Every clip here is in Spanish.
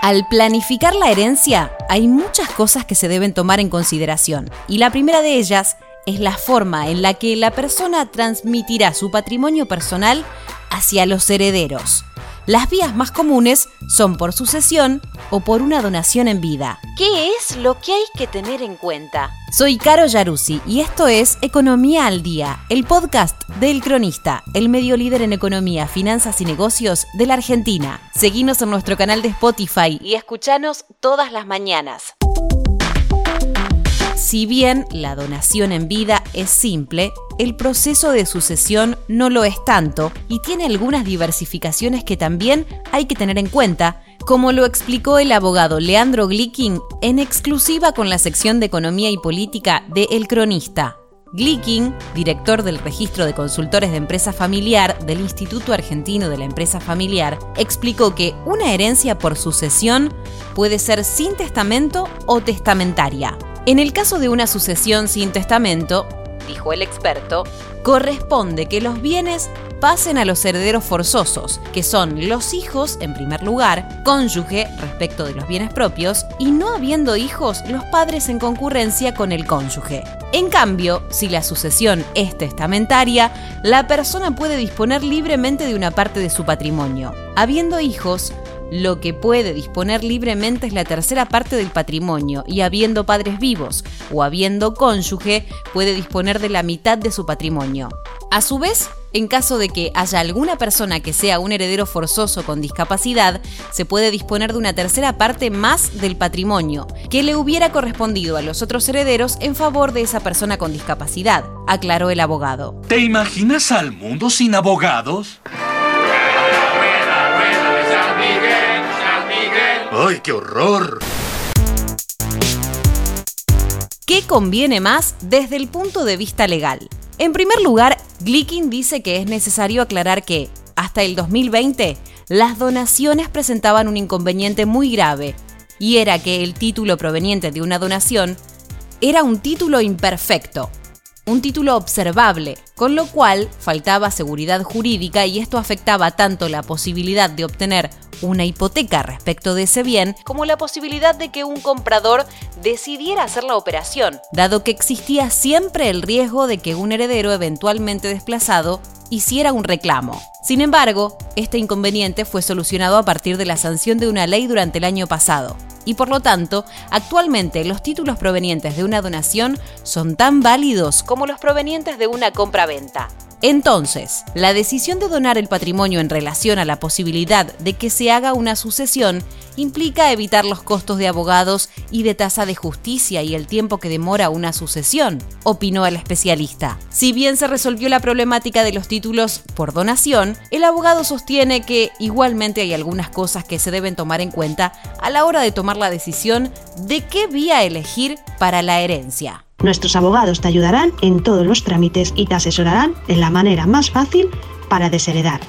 Al planificar la herencia, hay muchas cosas que se deben tomar en consideración, y la primera de ellas es la forma en la que la persona transmitirá su patrimonio personal hacia los herederos. Las vías más comunes son por sucesión o por una donación en vida. ¿Qué es lo que hay que tener en cuenta? Soy Caro Yaruzzi y esto es Economía al Día, el podcast del Cronista, el medio líder en economía, finanzas y negocios de la Argentina. Seguinos en nuestro canal de Spotify y escuchanos todas las mañanas. Si bien la donación en vida es simple, el proceso de sucesión no lo es tanto y tiene algunas diversificaciones que también hay que tener en cuenta, como lo explicó el abogado Leandro Glicking en exclusiva con la sección de Economía y Política de El Cronista. Glicking, director del Registro de Consultores de Empresa Familiar del Instituto Argentino de la Empresa Familiar, explicó que una herencia por sucesión puede ser sin testamento o testamentaria. En el caso de una sucesión sin testamento, dijo el experto, corresponde que los bienes pasen a los herederos forzosos, que son los hijos en primer lugar, cónyuge respecto de los bienes propios, y no habiendo hijos, los padres en concurrencia con el cónyuge. En cambio, si la sucesión es testamentaria, la persona puede disponer libremente de una parte de su patrimonio. Habiendo hijos, lo que puede disponer libremente es la tercera parte del patrimonio y habiendo padres vivos o habiendo cónyuge puede disponer de la mitad de su patrimonio. A su vez, en caso de que haya alguna persona que sea un heredero forzoso con discapacidad, se puede disponer de una tercera parte más del patrimonio, que le hubiera correspondido a los otros herederos en favor de esa persona con discapacidad, aclaró el abogado. ¿Te imaginas al mundo sin abogados? ¡Ay, qué horror! ¿Qué conviene más desde el punto de vista legal? En primer lugar, Glicking dice que es necesario aclarar que, hasta el 2020, las donaciones presentaban un inconveniente muy grave, y era que el título proveniente de una donación era un título imperfecto, un título observable, con lo cual faltaba seguridad jurídica y esto afectaba tanto la posibilidad de obtener una hipoteca respecto de ese bien, como la posibilidad de que un comprador decidiera hacer la operación, dado que existía siempre el riesgo de que un heredero eventualmente desplazado hiciera un reclamo. Sin embargo, este inconveniente fue solucionado a partir de la sanción de una ley durante el año pasado y por lo tanto, actualmente los títulos provenientes de una donación son tan válidos como los provenientes de una compra-venta. Entonces, la decisión de donar el patrimonio en relación a la posibilidad de que se haga una sucesión implica evitar los costos de abogados y de tasa de justicia y el tiempo que demora una sucesión, opinó el especialista. Si bien se resolvió la problemática de los títulos por donación, el abogado sostiene que igualmente hay algunas cosas que se deben tomar en cuenta a la hora de tomar la decisión de qué vía elegir para la herencia. Nuestros abogados te ayudarán en todos los trámites y te asesorarán en la manera más fácil para desheredar.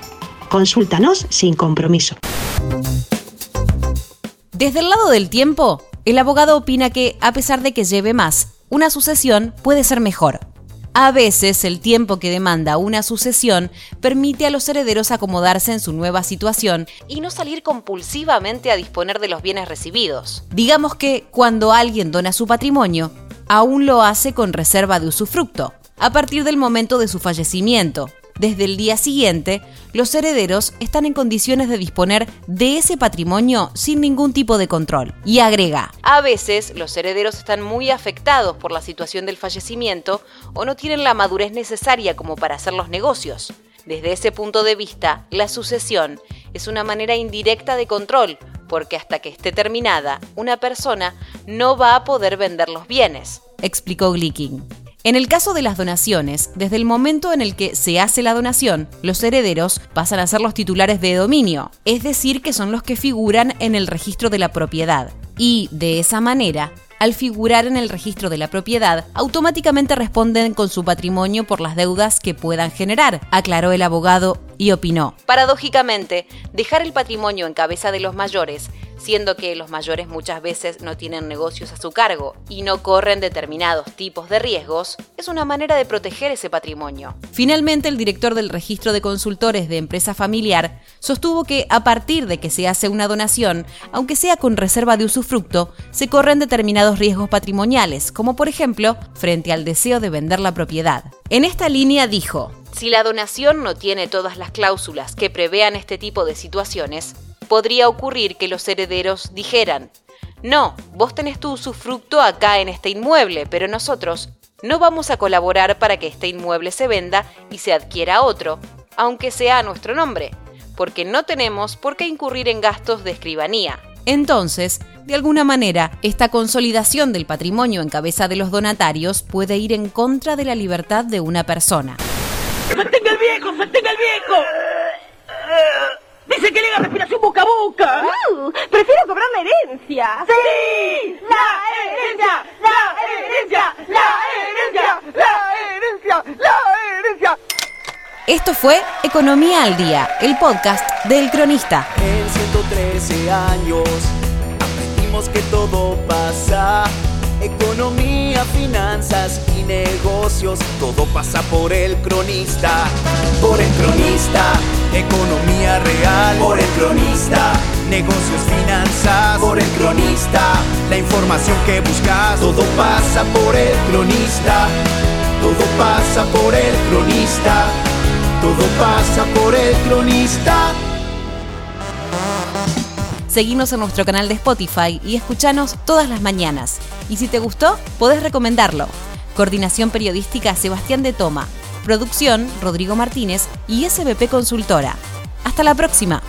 Consúltanos sin compromiso. Desde el lado del tiempo, el abogado opina que, a pesar de que lleve más, una sucesión puede ser mejor. A veces el tiempo que demanda una sucesión permite a los herederos acomodarse en su nueva situación y no salir compulsivamente a disponer de los bienes recibidos. Digamos que cuando alguien dona su patrimonio, aún lo hace con reserva de usufructo, a partir del momento de su fallecimiento. Desde el día siguiente, los herederos están en condiciones de disponer de ese patrimonio sin ningún tipo de control. Y agrega, a veces los herederos están muy afectados por la situación del fallecimiento o no tienen la madurez necesaria como para hacer los negocios. Desde ese punto de vista, la sucesión es una manera indirecta de control, porque hasta que esté terminada, una persona no va a poder vender los bienes, explicó Glicking. En el caso de las donaciones, desde el momento en el que se hace la donación, los herederos pasan a ser los titulares de dominio, es decir, que son los que figuran en el registro de la propiedad. Y, de esa manera, al figurar en el registro de la propiedad, automáticamente responden con su patrimonio por las deudas que puedan generar, aclaró el abogado y opinó. Paradójicamente, dejar el patrimonio en cabeza de los mayores siendo que los mayores muchas veces no tienen negocios a su cargo y no corren determinados tipos de riesgos, es una manera de proteger ese patrimonio. Finalmente, el director del registro de consultores de empresa familiar sostuvo que a partir de que se hace una donación, aunque sea con reserva de usufructo, se corren determinados riesgos patrimoniales, como por ejemplo frente al deseo de vender la propiedad. En esta línea dijo, si la donación no tiene todas las cláusulas que prevean este tipo de situaciones, podría ocurrir que los herederos dijeran, no, vos tenés tu usufructo acá en este inmueble, pero nosotros no vamos a colaborar para que este inmueble se venda y se adquiera otro, aunque sea a nuestro nombre, porque no tenemos por qué incurrir en gastos de escribanía. Entonces, de alguna manera, esta consolidación del patrimonio en cabeza de los donatarios puede ir en contra de la libertad de una persona. ¡Sostenga el viejo! ¡Sostenga el viejo! Dice que le haga respiración boca a boca. Uh, prefiero cobrar la herencia. ¡Sí! ¡La herencia! ¡La herencia! ¡La herencia! ¡La herencia! ¡La herencia! Esto fue Economía al Día, el podcast del Cronista. En 113 años aprendimos que todo pasa. Economía, finanzas y negocios, todo pasa por el cronista. Por el cronista, economía real. Por el cronista, negocios, finanzas. Por el cronista, la información que buscas, todo pasa por el cronista. Todo pasa por el cronista. Todo pasa por el cronista. Seguimos en nuestro canal de Spotify y escuchanos todas las mañanas. Y si te gustó, podés recomendarlo. Coordinación Periodística Sebastián de Toma. Producción Rodrigo Martínez y SBP Consultora. Hasta la próxima.